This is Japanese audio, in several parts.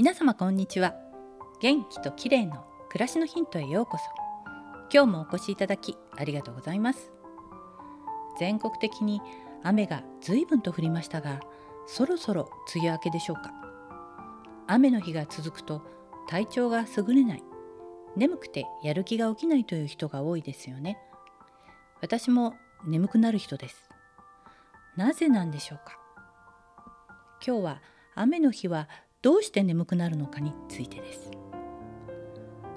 皆様こんにちは。元気と綺麗の暮らしのヒントへようこそ。今日もお越しいただきありがとうございます。全国的に雨が随分と降りましたがそろそろ梅雨明けでしょうか。雨の日が続くと体調が優れない。眠くてやる気が起きないという人が多いですよね。私も眠くなる人です。なぜなんでしょうか。今日は雨の日はどうして眠くなるのかについてです。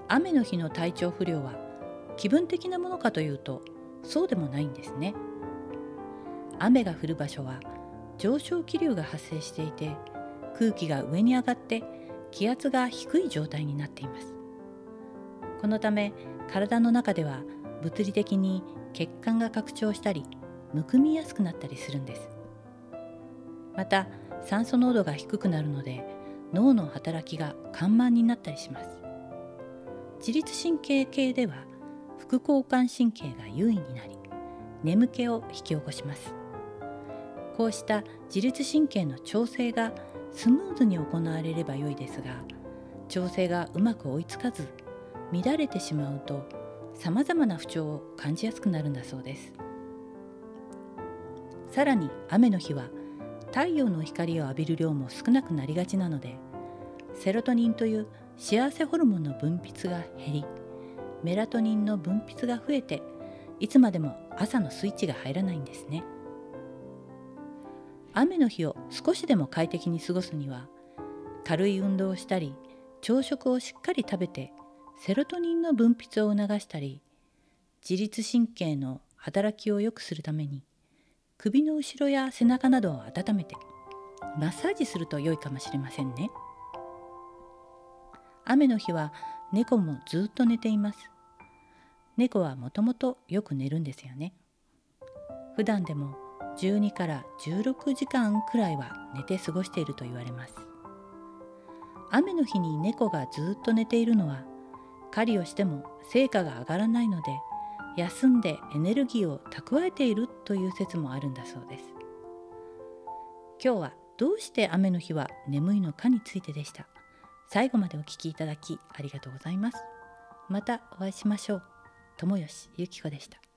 雨の日の体調不良は気分的なものかというとそうでもないんですね。雨が降る場所は上昇気流が発生していて空気が上に上がって気圧が低い状態になっています。このため体の中では物理的に血管が拡張したりむくみやすくなったりするんです。また酸素濃度が低くなるので脳の働きが緩慢になったりします。自律神経系では副交感神経が優位になり眠気を引き起こします。こうした自律神経の調整がスムーズに行われれば良いですが調整がうまく追いつかず乱れてしまうとさまざまな不調を感じやすくなるんだそうです。さらに雨の日は太陽の光を浴びる量も少なくなりがちなのでセロトニンという幸せホルモンの分泌が減りメラトニンの分泌が増えていつまでも朝のスイッチが入らないんですね。雨の日を少しでも快適に過ごすには軽い運動をしたり朝食をしっかり食べてセロトニンの分泌を促したり自律神経の働きを良くするために首の後ろや背中などを温めてマッサージすると良いかもしれませんね。雨の日は猫もずっと寝ています。猫はもともとよく寝るんですよね。普段でも12から16時間くらいは寝て過ごしていると言われます。雨の日に猫がずっと寝ているのは狩りをしても成果が上がらないので休んでエネルギーを蓄えているという説もあるんだそうです。今日はどうして雨の日は眠いのかについてでした。最後までお聞きいただきありがとうございます。またお会いしましょう。友吉ゆき子でした。